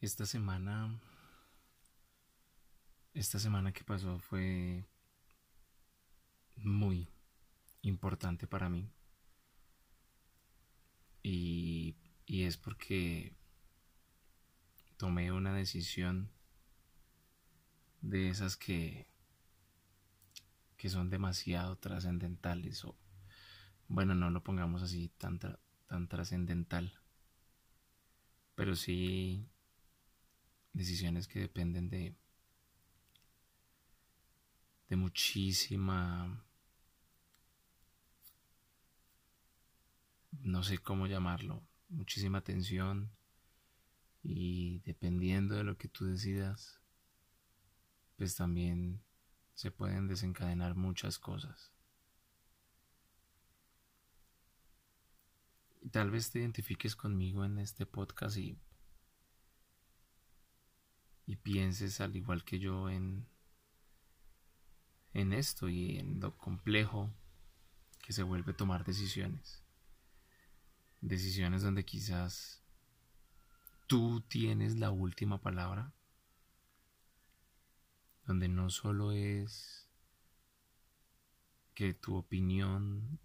Esta semana, esta semana que pasó fue muy importante para mí. Y, y es porque tomé una decisión de esas que, que son demasiado trascendentales o bueno no lo pongamos así tan, tan trascendental pero sí decisiones que dependen de de muchísima no sé cómo llamarlo muchísima atención y dependiendo de lo que tú decidas pues también se pueden desencadenar muchas cosas. Tal vez te identifiques conmigo en este podcast y y pienses al igual que yo en, en esto y en lo complejo que se vuelve tomar decisiones. Decisiones donde quizás tú tienes la última palabra, donde no solo es que tu opinión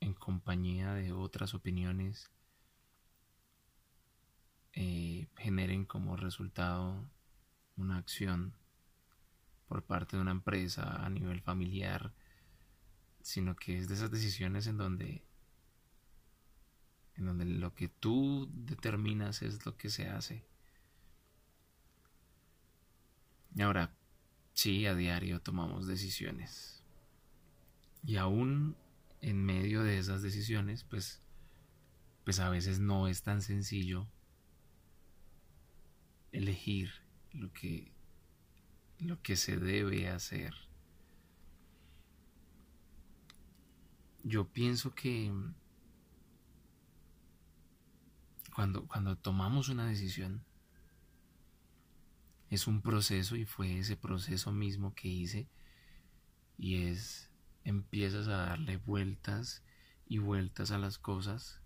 en compañía de otras opiniones eh, generen como resultado una acción por parte de una empresa a nivel familiar, sino que es de esas decisiones en donde en donde lo que tú determinas es lo que se hace. Ahora, sí, a diario tomamos decisiones. Y aún en medio de esas decisiones, pues, pues a veces no es tan sencillo elegir lo que, lo que se debe hacer. Yo pienso que cuando, cuando tomamos una decisión, es un proceso y fue ese proceso mismo que hice y es empiezas a darle vueltas y vueltas a las cosas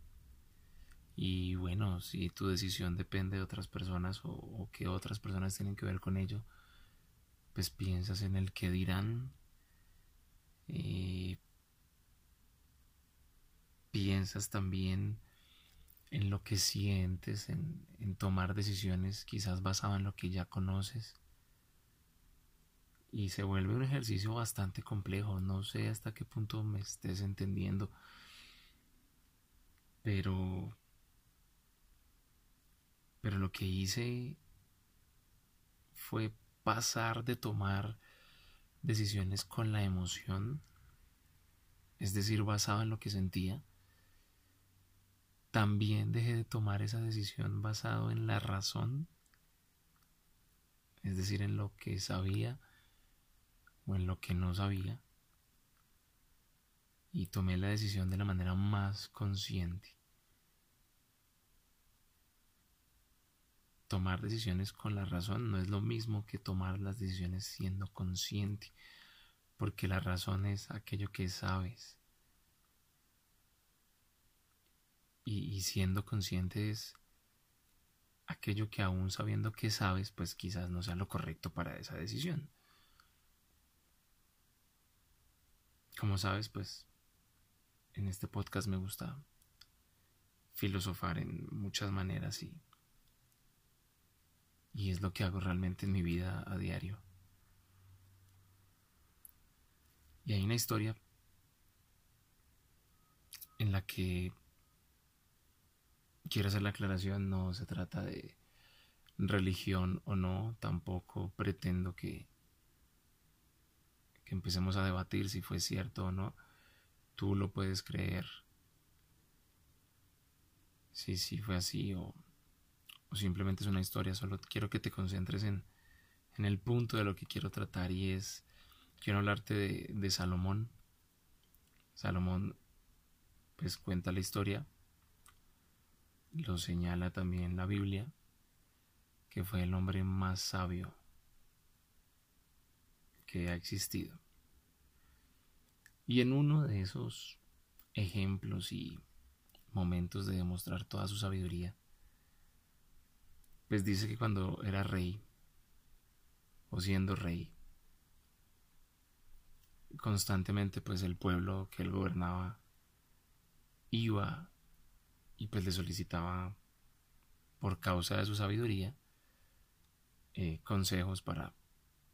y bueno, si tu decisión depende de otras personas o, que otras personas tienen que ver con ello, pues piensas en el que dirán. Eh, piensas también en lo que sientes, en, en tomar decisiones quizás basado en lo que ya conoces. Y se vuelve un ejercicio bastante complejo. No sé hasta qué punto me estés entendiendo. Pero pero lo que hice fue pasar de tomar decisiones con la emoción, es decir, basado en lo que sentía. También dejé de tomar esa decisión basado en la razón, es decir, en lo que sabía o en lo que no sabía. Y tomé la decisión de la manera más consciente. Tomar decisiones con la razón no es lo mismo que tomar las decisiones siendo consciente, porque la razón es aquello que sabes. Y, siendo consciente es aquello que aún sabiendo que sabes, pues quizás no sea lo correcto para esa decisión. Como sabes, pues en este podcast me gusta filosofar en muchas maneras y y es lo que hago realmente en mi vida a diario. Y hay una historia en la que quiero hacer la aclaración, no se trata de religión o no, tampoco pretendo que, que empecemos a debatir si fue cierto o no. Tú lo puedes creer si sí fue así o simplemente es una historia, solo quiero que te concentres en, en el punto de lo que quiero tratar y es, quiero hablarte de, de Salomón. Salomón pues cuenta la historia, lo señala también la Biblia, que fue el hombre más sabio que ha existido. Y en uno de esos ejemplos y momentos de demostrar toda su sabiduría, pues dice que cuando era rey, o siendo rey, constantemente pues el pueblo que él gobernaba iba y pues le solicitaba por causa de su sabiduría eh, consejos para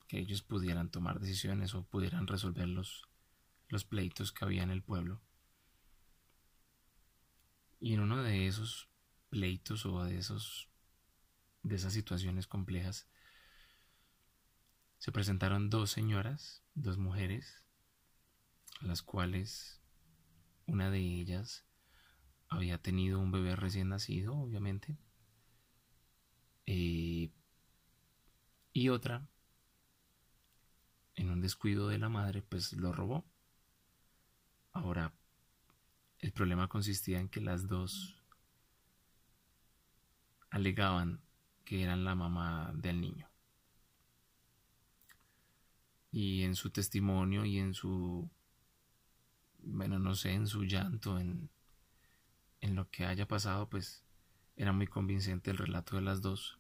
que ellos pudieran tomar decisiones o pudieran resolver los, los pleitos que había en el pueblo. Y en uno de esos pleitos o de esos de esas situaciones complejas se presentaron dos señoras, dos mujeres, las cuales una de ellas había tenido un bebé recién nacido, obviamente, eh, y otra, en un descuido de la madre, pues lo robó. Ahora, el problema consistía en que las dos alegaban que eran la mamá del niño. Y en su testimonio y en su, bueno, no sé, en su llanto, en, en lo que haya pasado, pues era muy convincente el relato de las dos.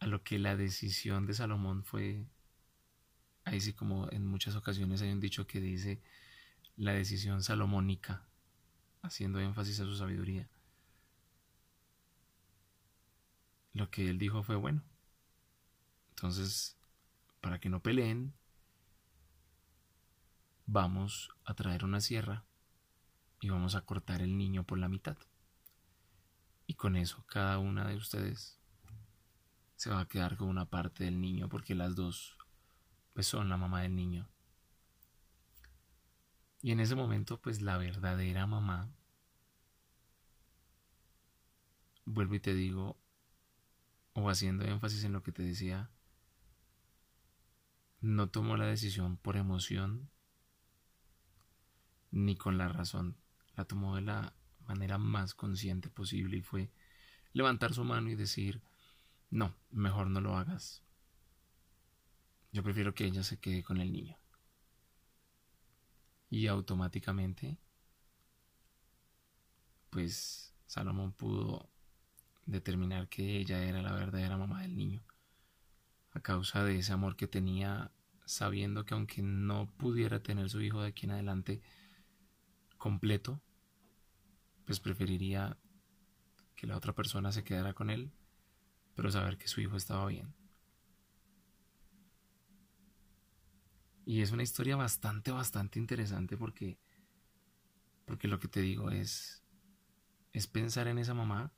A lo que la decisión de Salomón fue, ahí sí como en muchas ocasiones hay un dicho que dice la decisión salomónica, haciendo énfasis a su sabiduría. Lo que él dijo fue bueno. Entonces, para que no peleen, vamos a traer una sierra y vamos a cortar el niño por la mitad. Y con eso cada una de ustedes se va a quedar con una parte del niño porque las dos pues son la mamá del niño. Y en ese momento pues la verdadera mamá vuelvo y te digo o haciendo énfasis en lo que te decía no tomó la decisión por emoción ni con la razón la tomó de la manera más consciente posible y fue levantar su mano y decir, no, mejor no lo hagas. Yo prefiero que ella se quede con el niño. Y automáticamente, pues Salomón pudo determinar que ella era la verdadera mamá del niño, a causa de ese amor que tenía, sabiendo que aunque no pudiera tener su hijo de aquí en adelante, completo, pues preferiría que la otra persona se quedara con él, pero saber que su hijo estaba bien. Y es una historia bastante, bastante interesante porque, porque lo que te digo es, es pensar en esa mamá,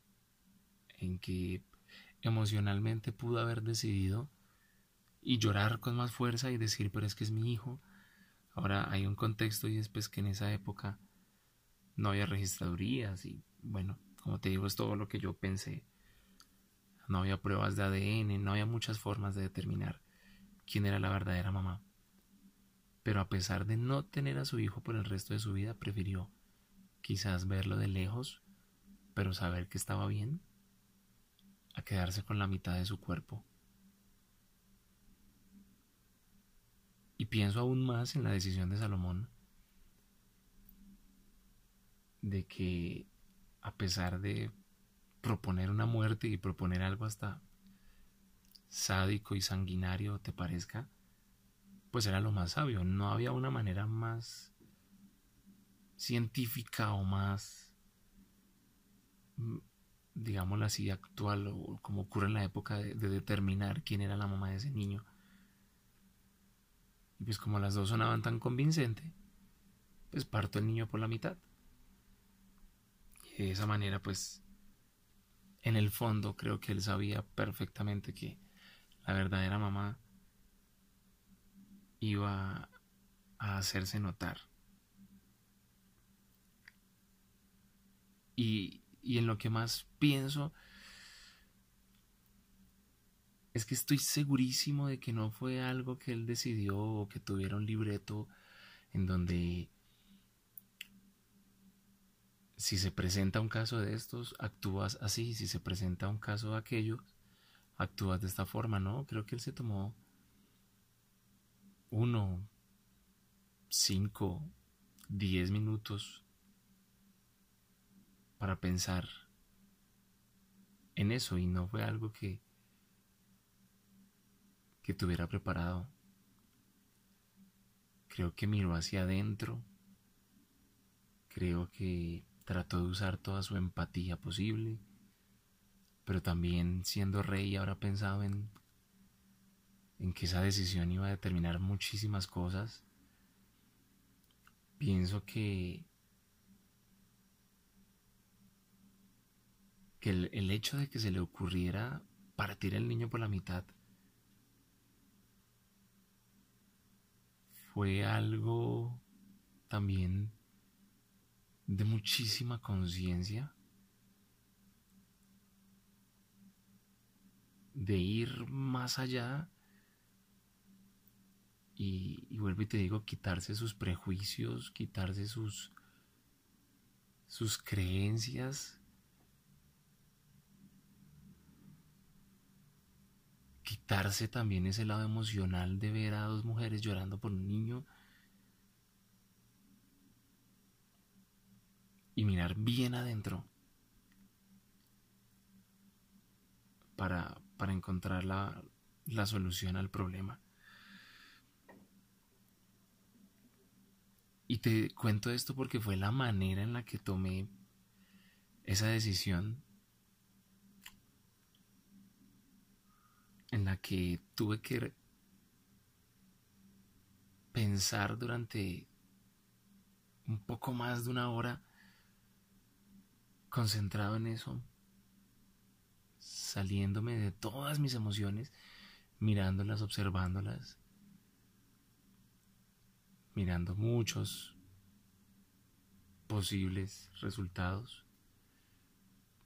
en que emocionalmente pudo haber decidido y llorar con más fuerza y decir, pero es que es mi hijo. Ahora hay un contexto y es pues que en esa época no había registradurías y bueno, como te digo, es todo lo que yo pensé. No había pruebas de ADN, no había muchas formas de determinar quién era la verdadera mamá. Pero a pesar de no tener a su hijo por el resto de su vida, prefirió quizás verlo de lejos, pero saber que estaba bien, a quedarse con la mitad de su cuerpo. Y pienso aún más en la decisión de Salomón de que a pesar de proponer una muerte y proponer algo hasta sádico y sanguinario te parezca, pues era lo más sabio. No había una manera más científica o más, digámoslo así, actual o como ocurre en la época de, de determinar quién era la mamá de ese niño. Y pues como las dos sonaban tan convincente, pues parto el niño por la mitad de esa manera, pues, en el fondo creo que él sabía perfectamente que la verdadera mamá iba a hacerse notar. Y, y en lo que más pienso es que estoy segurísimo de que no fue algo que él decidió o que tuviera un libreto en donde si se presenta un caso de estos, actúas así, si se presenta un caso de aquello, actúas de esta forma, ¿no? Creo que él se tomó uno, cinco, diez minutos para pensar en eso y no fue algo que, que tuviera preparado. Creo que miró hacia adentro, creo que trató de usar toda su empatía posible, pero también siendo rey ahora pensaba en, en que esa decisión iba a determinar muchísimas cosas. Pienso que que el, hecho de que se le ocurriera partir el niño por la mitad fue algo también de muchísima conciencia, de ir más allá y, y, vuelvo y te digo, quitarse sus prejuicios, quitarse sus, sus creencias quitarse también ese lado emocional de ver a dos mujeres llorando por un niño y mirar bien adentro para, para encontrar la, la solución al problema. Y te cuento esto porque fue la manera en la que tomé esa decisión en la que tuve que pensar durante un poco más de una hora concentrado en eso, saliéndome de todas mis emociones, mirándolas, observándolas, mirando muchos posibles resultados.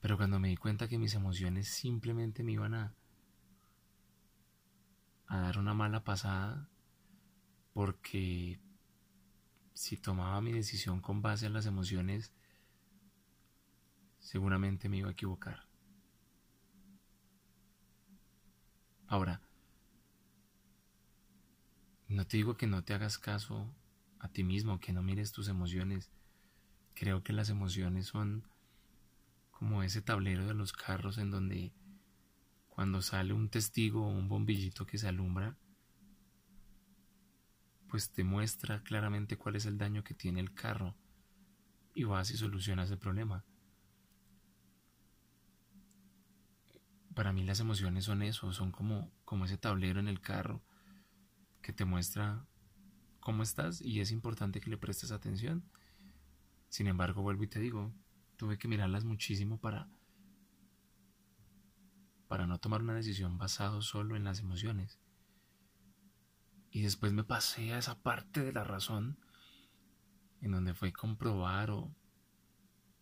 Pero cuando me di cuenta que mis emociones simplemente me iban a a dar una mala pasada porque si tomaba mi decisión con base en las emociones, seguramente me iba a equivocar. Ahora, no te digo que no te hagas caso a ti mismo, que no mires tus emociones. Creo que las emociones son como ese tablero de los carros en donde cuando sale un testigo o un bombillito que se alumbra, pues te muestra claramente cuál es el daño que tiene el carro y vas y solucionas el problema. Para mí las emociones son eso, son como, como ese tablero en el carro que te muestra cómo estás y es importante que le prestes atención. Sin embargo, vuelvo y te digo, tuve que mirarlas muchísimo para para no tomar una decisión basado solo en las emociones. Y después me pasé a esa parte de la razón en donde fue comprobar o,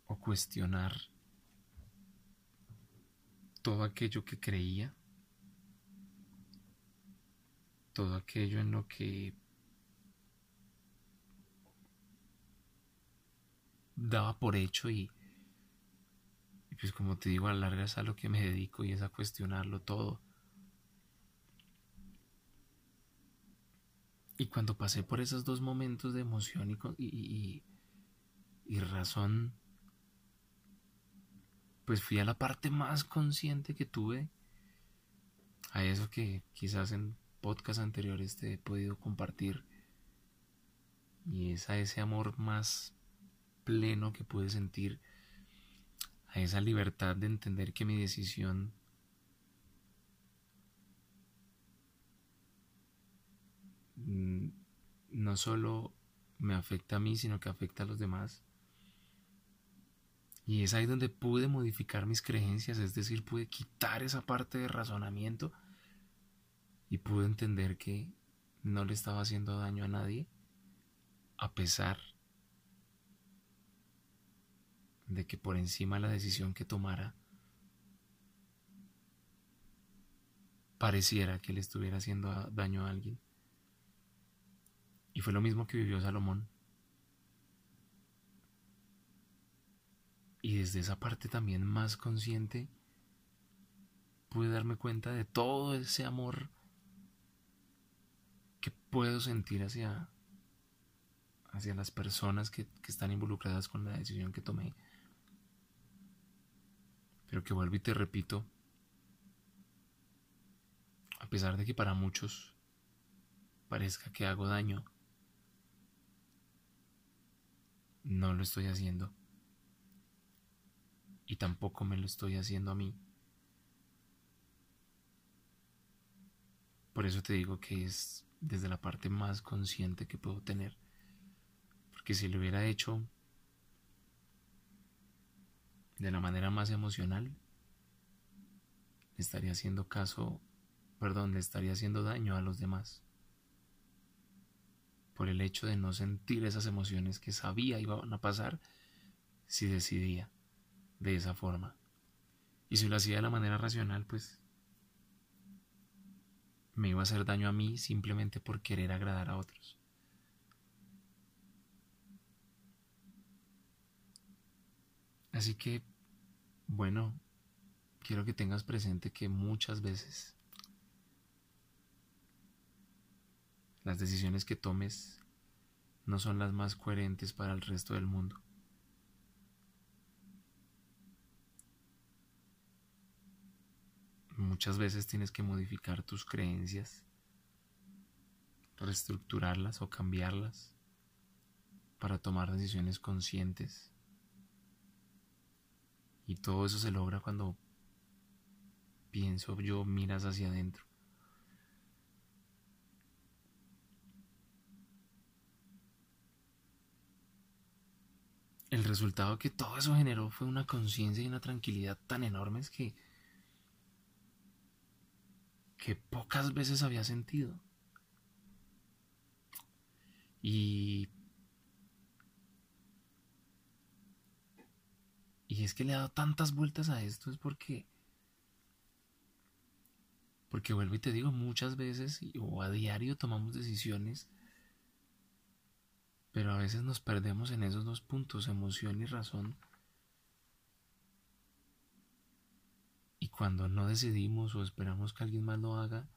o cuestionar todo aquello que creía, todo aquello en lo que daba por hecho y, pues como te digo, a la larga es a lo que me dedico y es a cuestionarlo todo. Y cuando pasé por esos dos momentos de emoción y, y, razón, pues fui a la parte más consciente que tuve, a eso que quizás en podcast anteriores te he podido compartir, y es a ese amor más pleno que pude sentir a esa libertad de entender que mi decisión mm, no solo me afecta a mí, sino que afecta a los demás. Y es ahí donde pude modificar mis creencias, es decir, pude quitar esa parte de razonamiento y pude entender que no le estaba haciendo daño a nadie, a pesar de que por encima de la decisión que tomara pareciera que le estuviera haciendo daño a alguien. Y fue lo mismo que vivió Salomón. Y desde esa parte también más consciente pude darme cuenta de todo ese amor que puedo sentir hacia, hacia las personas que, que están involucradas con la decisión que tomé Pero que vuelvo y te repito, a pesar de que para muchos parezca que hago daño, no lo estoy haciendo. Y tampoco me lo estoy haciendo a mí. Por eso te digo que es desde la parte más consciente que puedo tener. Porque si lo hubiera hecho de la manera más emocional, le estaría haciendo caso, perdón, le estaría haciendo daño a los demás. Por el hecho de no sentir esas emociones que sabía iban a pasar si decidía de esa forma. Y si lo hacía de la manera racional, pues me iba a hacer daño a mí simplemente por querer agradar a otros. Así que, bueno, quiero que tengas presente que muchas veces las decisiones que tomes no son las más coherentes para el resto del mundo. Muchas veces tienes que modificar tus creencias, reestructurarlas o cambiarlas para tomar decisiones conscientes y todo eso se logra cuando pienso yo, miras hacia adentro. El resultado que todo eso generó fue una conciencia y una tranquilidad tan enormes que que pocas veces había sentido. Y es que le he dado tantas vueltas a esto, es porque. Porque vuelvo y te digo, muchas veces o a diario tomamos decisiones, pero a veces nos perdemos en esos dos puntos, emoción y razón. Y cuando no decidimos o esperamos que alguien más lo haga,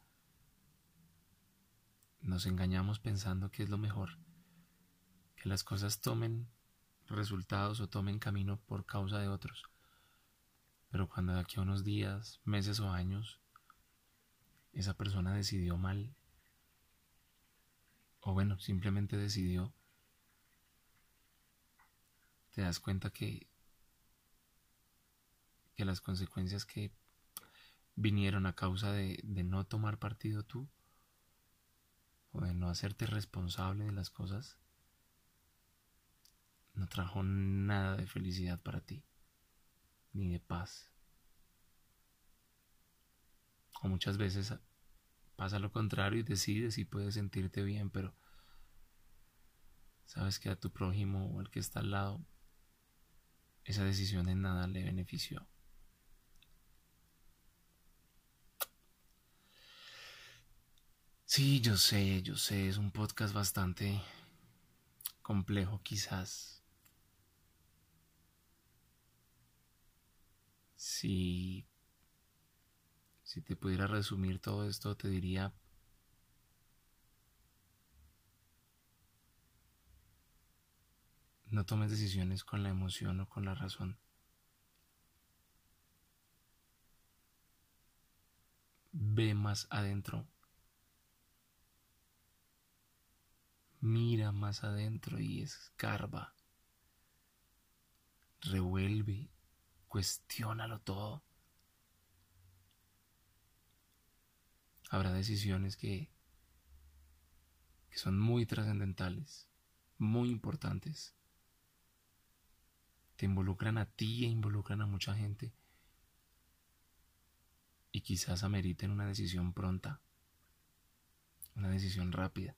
nos engañamos pensando que es lo mejor, que las cosas tomen resultados o tomen camino por causa de otros. Pero cuando de aquí a unos días, meses o años, esa persona decidió mal, o bueno, simplemente decidió, te das cuenta que, que las consecuencias que vinieron a causa de, de no tomar partido tú, o de no hacerte responsable de las cosas, no trajo nada de felicidad para ti, ni de paz. O muchas veces pasa lo contrario y decides y puedes sentirte bien, pero sabes que a tu prójimo o al que está al lado, esa decisión en nada le benefició. Sí, yo sé, yo sé, es un podcast bastante complejo quizás Si, si te pudiera resumir todo esto, te diría no tomes decisiones con la emoción o con la razón. Ve más adentro. Mira más adentro y escarba. Revuelve Cuestiónalo todo. Habrá decisiones que, que son muy trascendentales, muy importantes. Te involucran a ti e involucran a mucha gente. Y quizás ameriten una decisión pronta, una decisión rápida.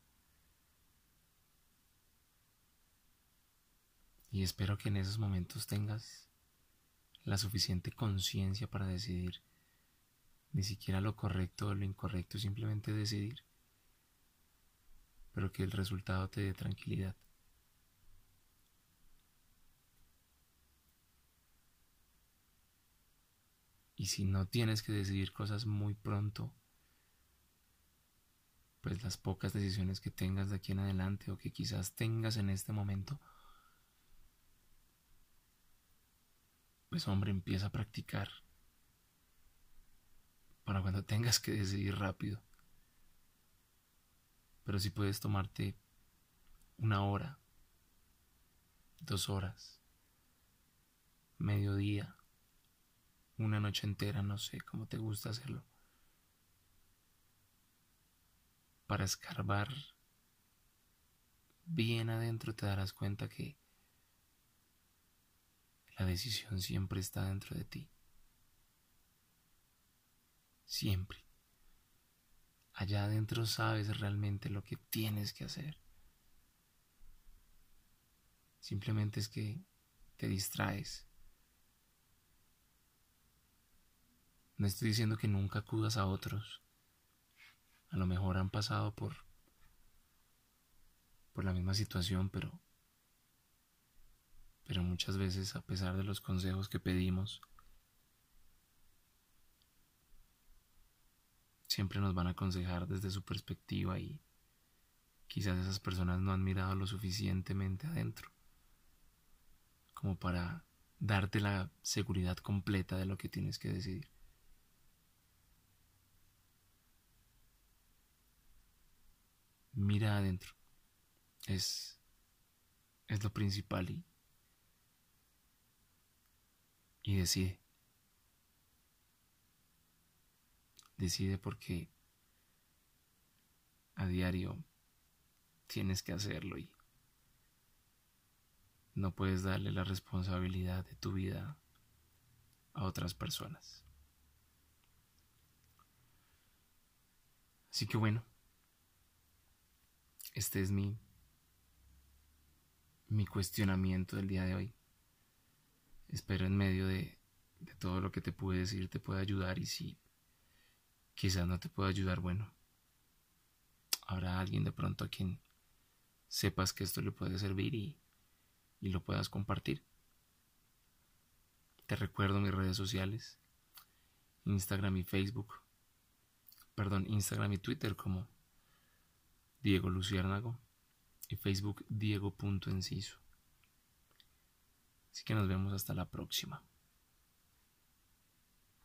Y espero que en esos momentos tengas la suficiente conciencia para decidir ni siquiera lo correcto o lo incorrecto, simplemente decidir, pero que el resultado te dé tranquilidad. Y si no tienes que decidir cosas muy pronto, pues las pocas decisiones que tengas de aquí en adelante o que quizás tengas en este momento, pues hombre, empieza a practicar para cuando tengas que decidir rápido. Pero si puedes tomarte una hora, dos horas, mediodía, una noche entera, no sé cómo te gusta hacerlo, para escarbar bien adentro te darás cuenta que la decisión siempre está dentro de ti. Siempre. Allá adentro sabes realmente lo que tienes que hacer. Simplemente es que te distraes. No estoy diciendo que nunca acudas a otros. A lo mejor han pasado por por la misma situación, pero pero muchas veces a pesar de los consejos que pedimos siempre nos van a aconsejar desde su perspectiva y quizás esas personas no han mirado lo suficientemente adentro como para darte la seguridad completa de lo que tienes que decidir. Mira adentro. Es, es lo principal y, y decide. Decide porque a diario tienes que hacerlo y no puedes darle la responsabilidad de tu vida a otras personas. Así que bueno, este es mi mi cuestionamiento del día de hoy. Espero en medio de, todo lo que te pude decir te pueda ayudar y si quizás no te pueda ayudar, bueno, habrá alguien de pronto a quien sepas que esto le puede servir y, y lo puedas compartir. Te recuerdo mis redes sociales, Instagram y Facebook, perdón, Instagram y Twitter como Diego Luciérnago y Facebook Diego.enciso. Así que nos vemos hasta la próxima.